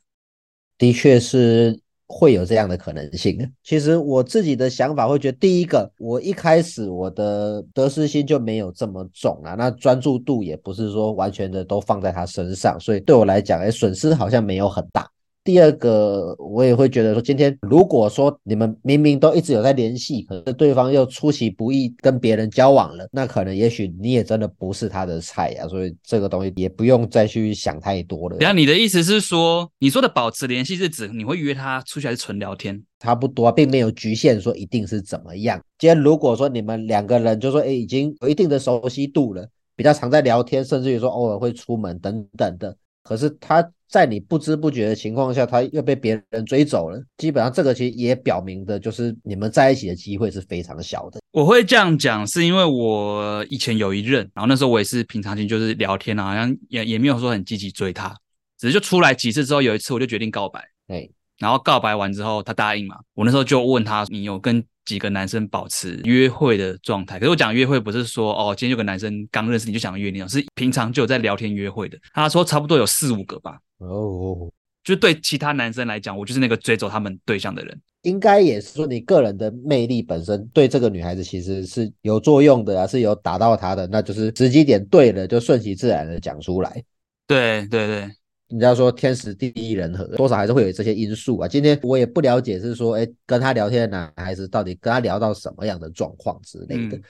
的确是会有这样的可能性。其实我自己的想法会觉得，第一个，我一开始我的得失心就没有这么重啊，那专注度也不是说完全的都放在他身上，所以对我来讲，哎，损失好像没有很大。第二个，我也会觉得说，今天如果说你们明明都一直有在联系，可是对方又出其不意跟别人交往了，那可能也许你也真的不是他的菜呀，所以这个东西也不用再去想太多了。然后，你的意思是说，你说的保持联系是指你会约他出去还是纯聊天？差不多，并没有局限说一定是怎么样。今天如果说你们两个人就说，哎，已经有一定的熟悉度了，比较常在聊天，甚至于说偶尔会出门等等的，可是他。在你不知不觉的情况下，他又被别人追走了。基本上，这个其实也表明的就是你们在一起的机会是非常小的。我会这样讲，是因为我以前有一任，然后那时候我也是平常心，就是聊天啊，好像也也没有说很积极追他，只是就出来几次之后，有一次我就决定告白。对，然后告白完之后，他答应嘛。我那时候就问他，你有跟几个男生保持约会的状态，可是我讲约会不是说哦，今天有个男生刚认识你就想约你，是平常就有在聊天约会的。他说差不多有四五个吧。哦，就对其他男生来讲，我就是那个追走他们对象的人。应该也是说你个人的魅力本身对这个女孩子其实是有作用的啊，是有打到她的，那就是时机点对了，就顺其自然的讲出来。对对对。人家说天时地利人和，多少还是会有这些因素啊。今天我也不了解，是说，哎，跟他聊天的男孩子到底跟他聊到什么样的状况之类的，嗯、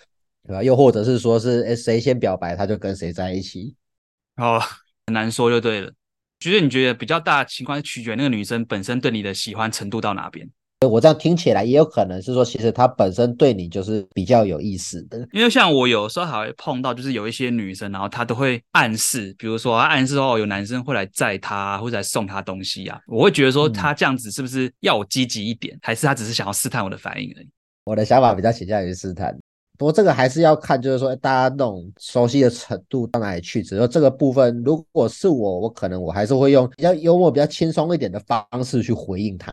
对吧？又或者是说是，哎，谁先表白他就跟谁在一起，哦，很难说就对了。其实你觉得比较大的情况是取决那个女生本身对你的喜欢程度到哪边？我这样听起来也有可能是说，其实他本身对你就是比较有意思的。因为像我有时候还会碰到，就是有一些女生，然后她都会暗示，比如说她暗示哦，有男生会来载她，或者来送她东西啊。我会觉得说，她这样子是不是要我积极一点，还是她只是想要试探我的反应而已？我的想法比较倾向于试探，不过这个还是要看，就是说大家那种熟悉的程度到哪里去。只是说这个部分，如果是我，我可能我还是会用比较幽默、比较轻松一点的方式去回应她。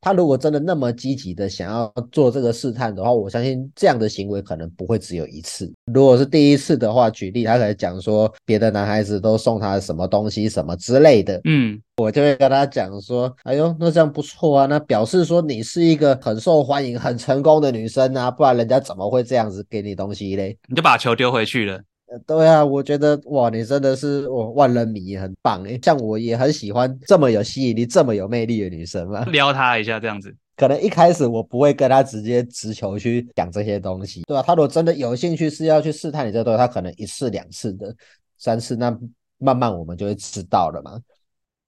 他如果真的那么积极的想要做这个试探的话，我相信这样的行为可能不会只有一次。如果是第一次的话，举例他可能讲说别的男孩子都送他什么东西什么之类的，嗯，我就会跟他讲说，哎呦，那这样不错啊，那表示说你是一个很受欢迎、很成功的女生啊，不然人家怎么会这样子给你东西嘞？你就把球丢回去了。对啊，我觉得哇，你真的是我万人迷，很棒诶。像我也很喜欢这么有吸引力、这么有魅力的女生嘛。撩她一下这样子，可能一开始我不会跟她直接直球去讲这些东西，对吧？她如果真的有兴趣是要去试探你这个东西，她可能一次两次的。三次，那慢慢我们就会知道了嘛。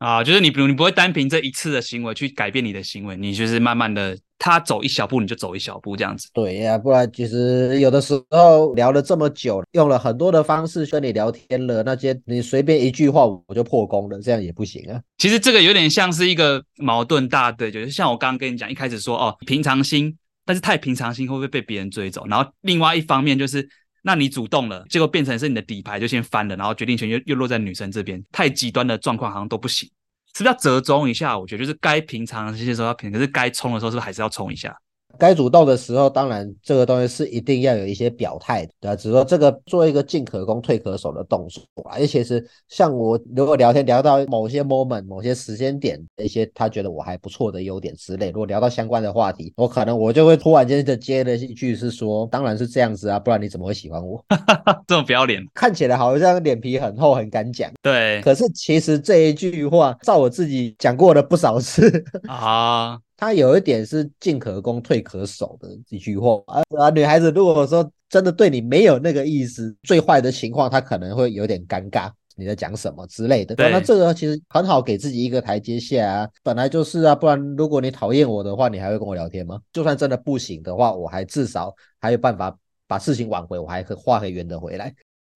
啊，就是你，比如你不会单凭这一次的行为去改变你的行为，你就是慢慢的，他走一小步你就走一小步这样子。对呀、啊，不然其实有的时候聊了这么久，用了很多的方式跟你聊天了，那些你随便一句话我就破功了，这样也不行啊。其实这个有点像是一个矛盾大对，就是像我刚刚跟你讲，一开始说哦平常心，但是太平常心会不会被别人追走？然后另外一方面就是。那你主动了，结果变成是你的底牌就先翻了，然后决定权又又落在女生这边，太极端的状况好像都不行，是不是要折中一下？我觉得就是该平常这些时候要平，可是该冲的时候是不是还是要冲一下？该主动的时候，当然这个东西是一定要有一些表态的，对啊，只是说这个做一个进可攻退可守的动作，而且是像我如果聊天聊到某些 moment、某些时间点一些他觉得我还不错的优点之类，如果聊到相关的话题，我可能我就会突然间的接了一句是说，当然是这样子啊，不然你怎么会喜欢我？这么不要脸，看起来好像脸皮很厚，很敢讲。对，可是其实这一句话，照我自己讲过了不少次啊。他有一点是进可攻退可守的一句话啊啊！女孩子如果说真的对你没有那个意思，最坏的情况，她可能会有点尴尬，你在讲什么之类的。那这个其实很好给自己一个台阶下啊，本来就是啊，不然如果你讨厌我的话，你还会跟我聊天吗？就算真的不行的话，我还至少还有办法把事情挽回，我还可话可以圆的回来。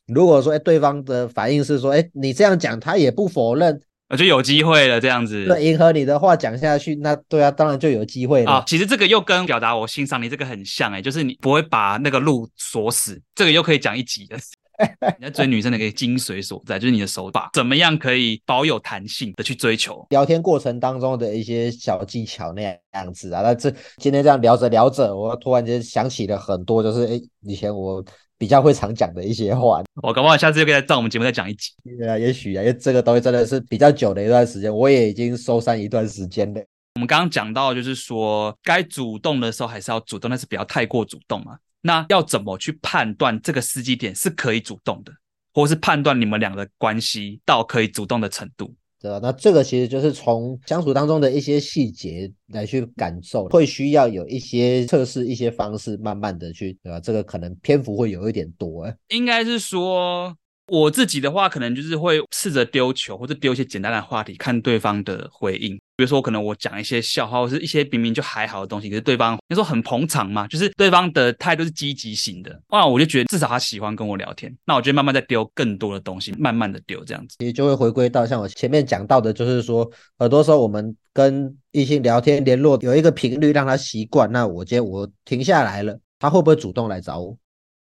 如果说哎，对方的反应是说哎，你这样讲，他也不否认。我就有机会了，这样子。对，迎合你的话讲下去，那对啊，当然就有机会了。啊，其实这个又跟表达我欣赏你这个很像哎，就是你不会把那个路锁死，这个又可以讲一集的。你在追女生的一个精髓所在，就是你的手法，怎么样可以保有弹性的去追求？聊天过程当中的一些小技巧那样子啊。那这今天这样聊着聊着，我突然间想起了很多，就是哎，以前我。比较会常讲的一些话，我搞不好下次又可以在我们节目再讲一集。对啊，也许啊，因为这个东西真的是比较久的一段时间，我也已经收山一段时间了。我们刚刚讲到，就是说该主动的时候还是要主动，但是不要太过主动嘛。那要怎么去判断这个时机点是可以主动的，或是判断你们俩的关系到可以主动的程度？那这个其实就是从相处当中的一些细节来去感受，会需要有一些测试一些方式，慢慢的去，对吧？这个可能篇幅会有一点多，欸，应该是说。我自己的话，可能就是会试着丢球，或者丢一些简单的话题，看对方的回应。比如说，可能我讲一些笑话，或是一些明明就还好的东西，可是对方那时候很捧场嘛，就是对方的态度是积极型的，哇，我就觉得至少他喜欢跟我聊天。那我就慢慢在丢更多的东西，慢慢的丢这样子，也就会回归到像我前面讲到的，就是说，很多时候我们跟异性聊天联络有一个频率让他习惯，那我今天我停下来了，他会不会主动来找我？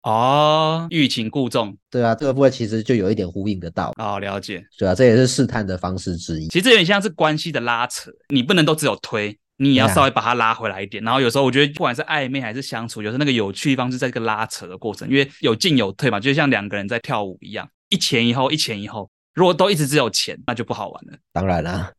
哦，欲擒故纵，对啊，这个部分其实就有一点呼应得到。哦，了解，对啊，这也是试探的方式之一。其实这有点像是关系的拉扯，你不能都只有推，你也要稍微把它拉回来一点。啊、然后有时候我觉得，不管是暧昧还是相处，有时候那个有趣的地方是在这个拉扯的过程，因为有进有退嘛，就像两个人在跳舞一样，一前一后，一前一后。如果都一直只有前，那就不好玩了。当然啦。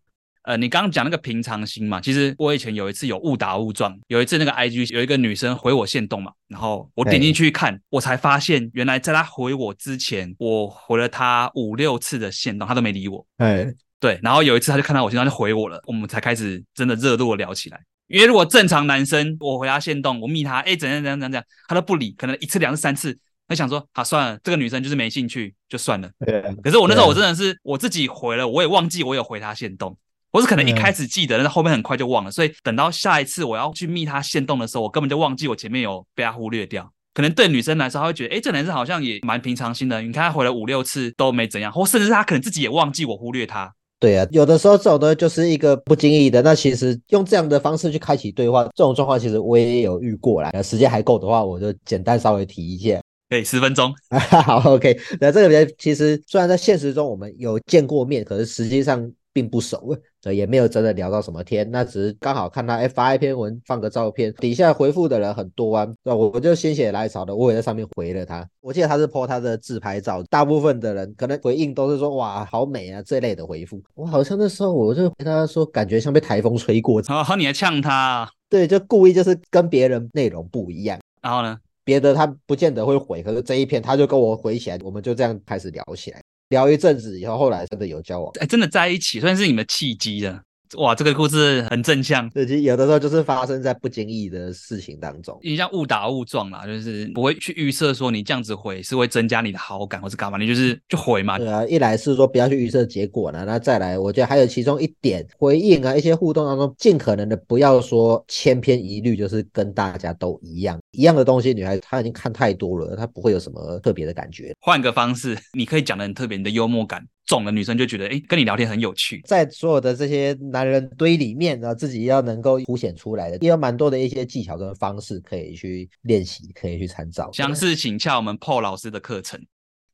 呃，你刚刚讲那个平常心嘛，其实我以前有一次有误打误撞，有一次那个 IG 有一个女生回我线动嘛，然后我点进去看，我才发现原来在她回我之前，我回了她五六次的线动，她都没理我。哎，对，然后有一次她就看到我线动就回我了，我们才开始真的热络聊起来。因为如果正常男生，我回她线动，我密她，哎，怎样怎样怎样怎样，她都不理，可能一次两次三次，她想说，好算了，这个女生就是没兴趣，就算了。对。可是我那时候我真的是我自己回了，我也忘记我有回她线动。我是可能一开始记得，但是后面很快就忘了，所以等到下一次我要去密他限动的时候，我根本就忘记我前面有被他忽略掉。可能对女生来说，她会觉得，哎，这男生好像也蛮平常心的。你看他回了五六次都没怎样，或甚至是他可能自己也忘记我忽略他。对啊，有的时候这种东西就是一个不经意的。那其实用这样的方式去开启对话，这种状况其实我也有遇过啦。时间还够的话，我就简单稍微提一下。对，十分钟。好，OK。那这个人其实虽然在现实中我们有见过面，可是实际上。并不熟，呃，也没有真的聊到什么天，那只是刚好看他哎发一篇文，放个照片，底下回复的人很多啊，那我？我就心血来潮的，我也在上面回了他。我记得他是 po 他的自拍照，大部分的人可能回应都是说哇好美啊这类的回复。我好像那时候我就跟他说，感觉像被台风吹过。好、哦，你还呛他、啊？对，就故意就是跟别人内容不一样。然后呢，别的他不见得会回，可是这一篇他就跟我回起来，我们就这样开始聊起来。聊一阵子以后，后来真的有交往，哎，真的在一起，算是你们契机了。哇，这个故事很正向。对，其实有的时候就是发生在不经意的事情当中，你像误打误撞啦，就是不会去预设说你这样子回是会增加你的好感或是干嘛，你就是就回嘛。对啊，一来是说不要去预设结果呢，那再来，我觉得还有其中一点回应啊，一些互动当中，尽可能的不要说千篇一律，就是跟大家都一样一样的东西，女孩子她已经看太多了，她不会有什么特别的感觉。换个方式，你可以讲的很特别，你的幽默感。重的女生就觉得，哎，跟你聊天很有趣。在所有的这些男人堆里面呢，自己要能够凸显出来的，也有蛮多的一些技巧跟方式可以去练习，可以去参照。详细请洽我们 Paul 老师的课程，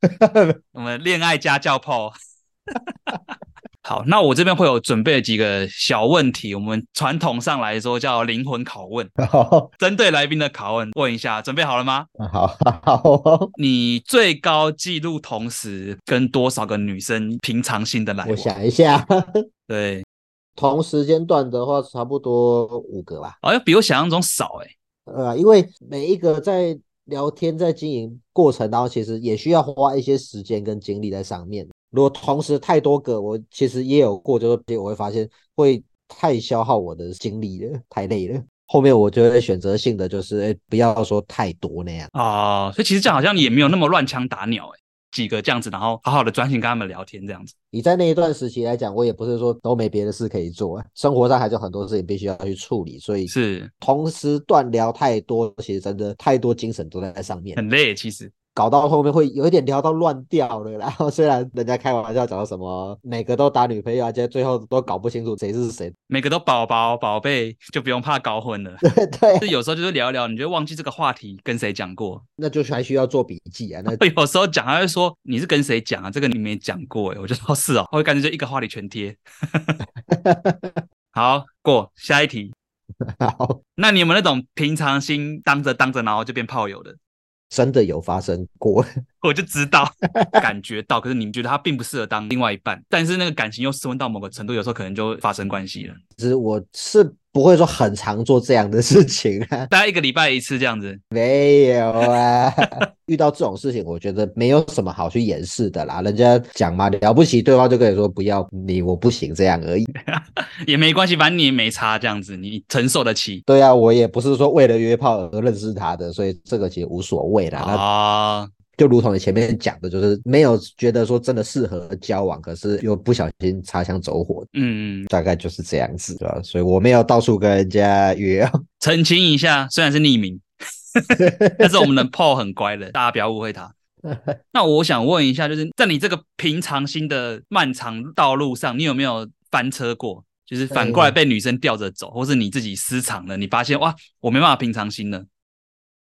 我们恋爱家教 Paul。好，那我这边会有准备几个小问题，我们传统上来说叫灵魂拷问，针对来宾的拷问，问一下，准备好了吗？好，好。你最高纪录同时跟多少个女生平常心的来？我想一下，对，同时间段的话，差不多五个吧。好像比我想象中少哎、欸。呃，因为每一个在聊天、在经营过程当中，其实也需要花一些时间跟精力在上面。如果同时太多个，我其实也有过，就是我会发现会太消耗我的精力了，太累了。后面我就会选择性的就是，哎，不要说太多那样啊、哦。所以其实这样好像也没有那么乱枪打鸟，哎，几个这样子，然后好好的专心跟他们聊天这样子。你在那一段时期来讲，我也不是说都没别的事可以做，生活上还是有很多事情必须要去处理，所以是同时断聊太多，其实真的太多精神都在上面，很累，其实。搞到后面会有一点聊到乱掉了，然后虽然人家开玩笑讲到什么每个都打女朋友，而且最后都搞不清楚谁是谁，每个都宝宝宝贝，就不用怕搞混了。对 对，就有时候就是聊一聊，你就忘记这个话题跟谁讲过，那就还需要做笔记啊。那 有时候讲他会说你是跟谁讲啊？这个你没讲过哎，我就说是哦，我会感觉就一个话题全贴。好，过下一题。好，那你有没有那种平常心当着当着然后就变炮友的？真的有发生过，我就知道，感觉到。可是你们觉得他并不适合当另外一半，但是那个感情又升温到某个程度，有时候可能就发生关系了。其实我是。不会说很常做这样的事情啊，大概一个礼拜一次这样子。没有啊，遇到这种事情，我觉得没有什么好去掩饰的啦。人家讲嘛，了不起，对方就跟你说不要你，我不行这样而已，也没关系，反正你也没差这样子，你承受得起。对啊，我也不是说为了约炮而认识他的，所以这个其实无所谓啦。啊。就如同你前面讲的，就是没有觉得说真的适合交往，可是又不小心擦枪走火，嗯嗯，大概就是这样子，对吧？所以我没有到处跟人家约。澄清一下，虽然是匿名，但是我们的 Paul 很乖的，大家不要误会他。那我想问一下，就是在你这个平常心的漫长道路上，你有没有翻车过？就是反过来被女生吊着走，或是你自己失常了，你发现哇，我没办法平常心了。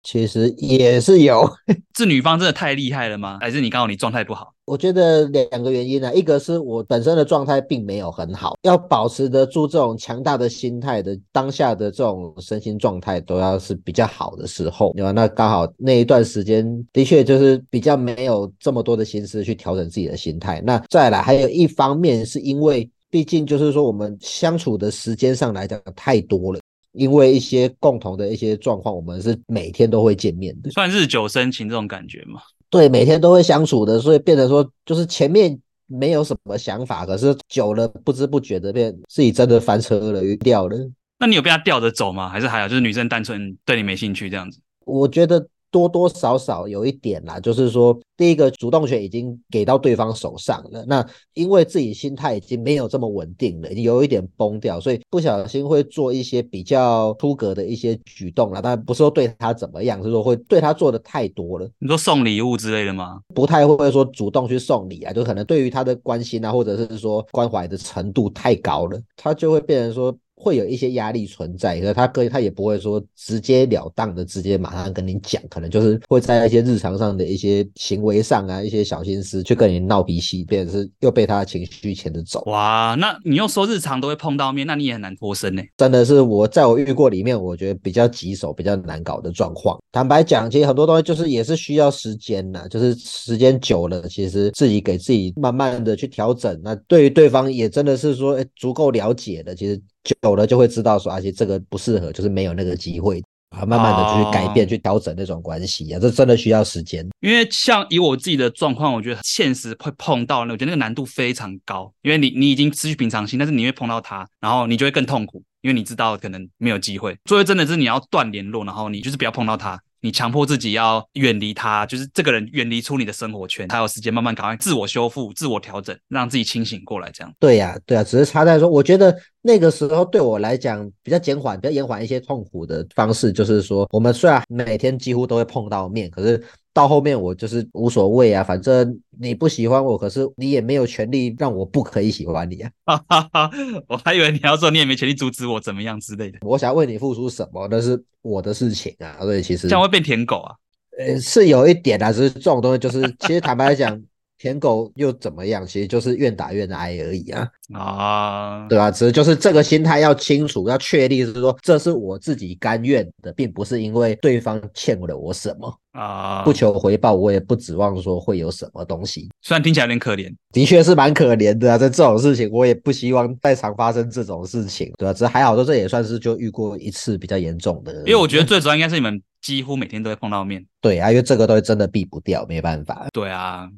其实也是有，是女方真的太厉害了吗？还是你刚好你状态不好？我觉得两个原因呢、啊，一个是我本身的状态并没有很好，要保持得住这种强大的心态的当下的这种身心状态都要是比较好的时候，对吧？那刚好那一段时间的确就是比较没有这么多的心思去调整自己的心态。那再来还有一方面是因为，毕竟就是说我们相处的时间上来讲太多了。因为一些共同的一些状况，我们是每天都会见面的，算日久生情这种感觉吗？对，每天都会相处的，所以变得说，就是前面没有什么想法，可是久了不知不觉的变自己真的翻车了，掉了。那你有被他吊着走吗？还是还有就是女生单纯对你没兴趣这样子？我觉得。多多少少有一点啦，就是说，第一个主动权已经给到对方手上了，那因为自己心态已经没有这么稳定了，有一点崩掉，所以不小心会做一些比较出格的一些举动啦。但不是说对他怎么样，是说会对他做的太多了。你说送礼物之类的吗？不太会说主动去送礼啊，就可能对于他的关心啊，或者是说关怀的程度太高了，他就会变成说。会有一些压力存在，可是他哥他也不会说直截了当的直接马上跟你讲，可能就是会在一些日常上的一些行为上啊，一些小心思去跟你闹脾气，变成是又被他的情绪牵着走。哇，那你又说日常都会碰到面，那你也很难脱身呢。真的是我在我遇过里面，我觉得比较棘手、比较难搞的状况。坦白讲，其实很多东西就是也是需要时间呐，就是时间久了，其实自己给自己慢慢的去调整。那对于对方也真的是说，诶，足够了解的，其实。久了就会知道说，而且这个不适合，就是没有那个机会。啊，慢慢的去改变、去调整那种关系啊，这真的需要时间。因为像以我自己的状况，我觉得现实会碰到，我觉得那个难度非常高，因为你你已经失去平常心，但是你会碰到他，然后你就会更痛苦，因为你知道可能没有机会，所以真的是你要断联络，然后你就是不要碰到他。你强迫自己要远离他，就是这个人远离出你的生活圈，还有时间慢慢赶快自我修复、自我调整，让自己清醒过来。这样。对呀、啊，对呀、啊，只是差在说，我觉得那个时候对我来讲比较减缓、比较延缓一些痛苦的方式，就是说，我们虽然每天几乎都会碰到面，可是。到后面我就是无所谓啊，反正你不喜欢我，可是你也没有权利让我不可以喜欢你啊。哈哈哈，我还以为你要说你也没权利阻止我怎么样之类的。我想为你付出什么，那是我的事情啊。所以其实这样会变舔狗啊？呃，是有一点啊，只是这种东西就是，其实坦白来讲。舔狗又怎么样？其实就是愿打愿挨而已啊！啊，对吧？只是就是这个心态要清楚，要确立是说，这是我自己甘愿的，并不是因为对方欠了我什么啊，不求回报，我也不指望说会有什么东西。虽然听起来有点可怜，的确是蛮可怜的啊！在这种事情，我也不希望再常发生这种事情，对吧？只是还好说，这也算是就遇过一次比较严重的。因为我觉得最主要应该是你们几乎每天都会碰到面。对啊，因为这个东西真的避不掉，没办法。对啊。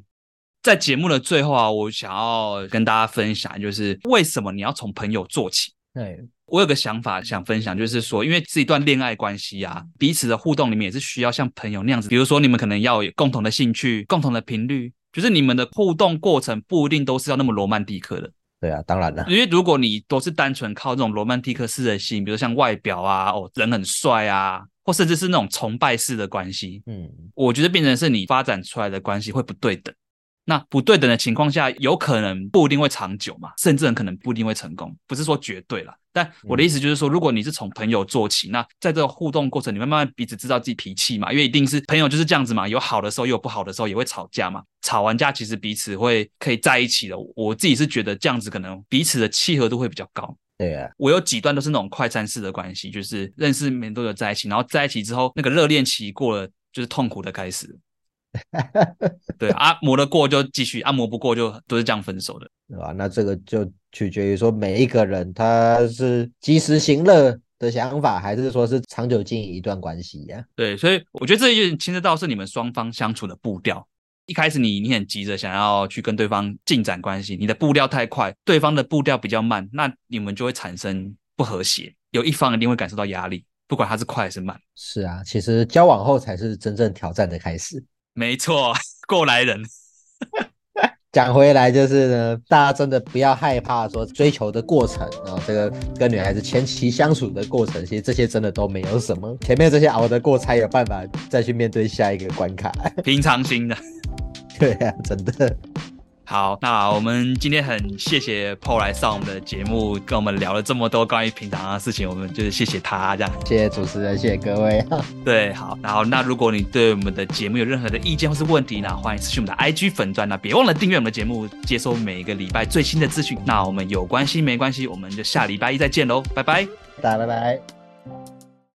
在节目的最后啊，我想要跟大家分享，就是为什么你要从朋友做起？对，我有个想法想分享，就是说，因为这一段恋爱关系啊，彼此的互动里面也是需要像朋友那样子，比如说你们可能要有共同的兴趣、共同的频率，就是你们的互动过程不一定都是要那么罗曼蒂克的。对啊，当然了，因为如果你都是单纯靠这种罗曼蒂克式的吸引，比如像外表啊，哦，人很帅啊，或甚至是那种崇拜式的关系，嗯，我觉得变成是你发展出来的关系会不对等。那不对等的情况下，有可能不一定会长久嘛，甚至很可能不一定会成功。不是说绝对啦，但我的意思就是说，如果你是从朋友做起，那在这个互动过程，你会慢慢彼此知道自己脾气嘛，因为一定是朋友就是这样子嘛，有好的时候，也有不好的时候，也会吵架嘛。吵完架，其实彼此会可以在一起的。我自己是觉得这样子可能彼此的契合度会比较高。对啊，我有几段都是那种快餐式的关系，就是认识没多久在一起，然后在一起之后，那个热恋期过了，就是痛苦的开始。对啊，磨得过就继续，啊磨不过就都是这样分手的，对吧？那这个就取决于说每一个人他是及时行乐的想法，还是说是长久经营一段关系呀？对，所以我觉得这有点牵涉到是你们双方相处的步调。一开始你你很急着想要去跟对方进展关系，你的步调太快，对方的步调比较慢，那你们就会产生不和谐，有一方一定会感受到压力，不管他是快还是慢。是啊，其实交往后才是真正挑战的开始。没错，过来人。讲回来就是呢，大家真的不要害怕说追求的过程啊，这个跟女孩子前期相处的过程，其实这些真的都没有什么，前面这些熬得过，才有办法再去面对下一个关卡。平常心的，对呀、啊，真的。好，那我们今天很谢谢 Paul 来上我们的节目，跟我们聊了这么多关于平常的事情，我们就是谢谢他这样。谢谢主持人，谢谢各位。对，好，然后那如果你对我们的节目有任何的意见或是问题，呢欢迎私讯我们的 IG 粉专，那别忘了订阅我们的节目，接收每个礼拜最新的资讯。那我们有关系没关系，我们就下礼拜一再见喽，拜拜，大家拜拜。